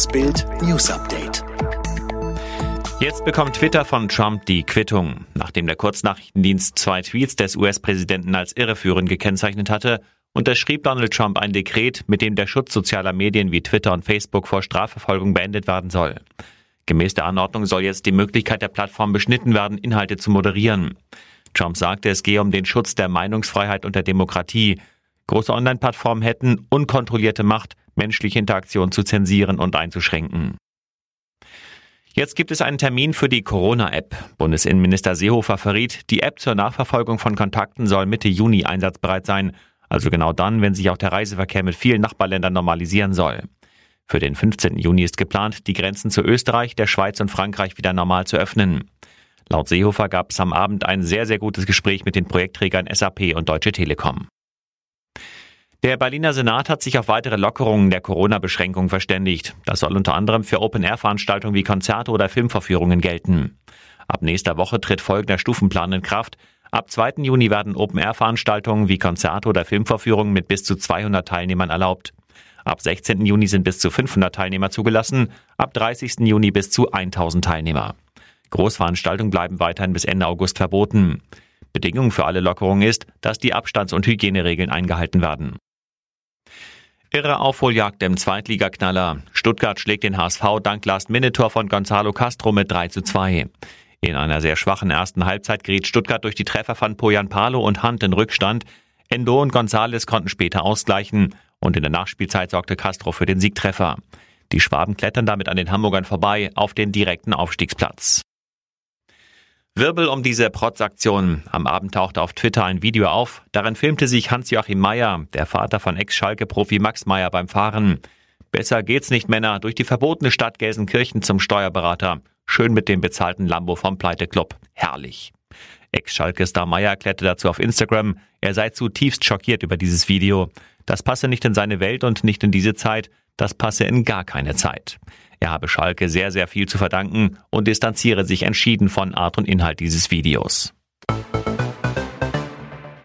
Das Bild News Update. Jetzt bekommt Twitter von Trump die Quittung. Nachdem der Kurznachrichtendienst zwei Tweets des US-Präsidenten als irreführend gekennzeichnet hatte, unterschrieb Donald Trump ein Dekret, mit dem der Schutz sozialer Medien wie Twitter und Facebook vor Strafverfolgung beendet werden soll. Gemäß der Anordnung soll jetzt die Möglichkeit der Plattform beschnitten werden, Inhalte zu moderieren. Trump sagte, es gehe um den Schutz der Meinungsfreiheit und der Demokratie. Große Online-Plattformen hätten unkontrollierte Macht, menschliche Interaktion zu zensieren und einzuschränken. Jetzt gibt es einen Termin für die Corona-App. Bundesinnenminister Seehofer verriet, die App zur Nachverfolgung von Kontakten soll Mitte Juni einsatzbereit sein, also genau dann, wenn sich auch der Reiseverkehr mit vielen Nachbarländern normalisieren soll. Für den 15. Juni ist geplant, die Grenzen zu Österreich, der Schweiz und Frankreich wieder normal zu öffnen. Laut Seehofer gab es am Abend ein sehr, sehr gutes Gespräch mit den Projektträgern SAP und Deutsche Telekom. Der Berliner Senat hat sich auf weitere Lockerungen der Corona-Beschränkungen verständigt. Das soll unter anderem für Open-Air-Veranstaltungen wie Konzerte oder Filmverführungen gelten. Ab nächster Woche tritt folgender Stufenplan in Kraft. Ab 2. Juni werden Open-Air-Veranstaltungen wie Konzerte oder Filmverführungen mit bis zu 200 Teilnehmern erlaubt. Ab 16. Juni sind bis zu 500 Teilnehmer zugelassen, ab 30. Juni bis zu 1000 Teilnehmer. Großveranstaltungen bleiben weiterhin bis Ende August verboten. Bedingung für alle Lockerungen ist, dass die Abstands- und Hygieneregeln eingehalten werden. Irre Aufholjagd im Zweitligaknaller. Stuttgart schlägt den HSV dank Last-Minute-Tor von Gonzalo Castro mit 3 zu 2. In einer sehr schwachen ersten Halbzeit geriet Stuttgart durch die Treffer von Poyan Palo und Hunt in Rückstand. Endo und Gonzales konnten später ausgleichen und in der Nachspielzeit sorgte Castro für den Siegtreffer. Die Schwaben klettern damit an den Hamburgern vorbei auf den direkten Aufstiegsplatz. Wirbel um diese Protzaktion. Am Abend tauchte auf Twitter ein Video auf. Darin filmte sich Hans-Joachim Meyer, der Vater von Ex-Schalke-Profi Max Meyer beim Fahren. Besser geht's nicht, Männer, durch die verbotene Stadt Gelsenkirchen zum Steuerberater. Schön mit dem bezahlten Lambo vom Pleiteclub. Herrlich. Ex-Schalke-Star Meyer erklärte dazu auf Instagram, er sei zutiefst schockiert über dieses Video. Das passe nicht in seine Welt und nicht in diese Zeit. Das passe in gar keine Zeit. Er habe Schalke sehr, sehr viel zu verdanken und distanziere sich entschieden von Art und Inhalt dieses Videos.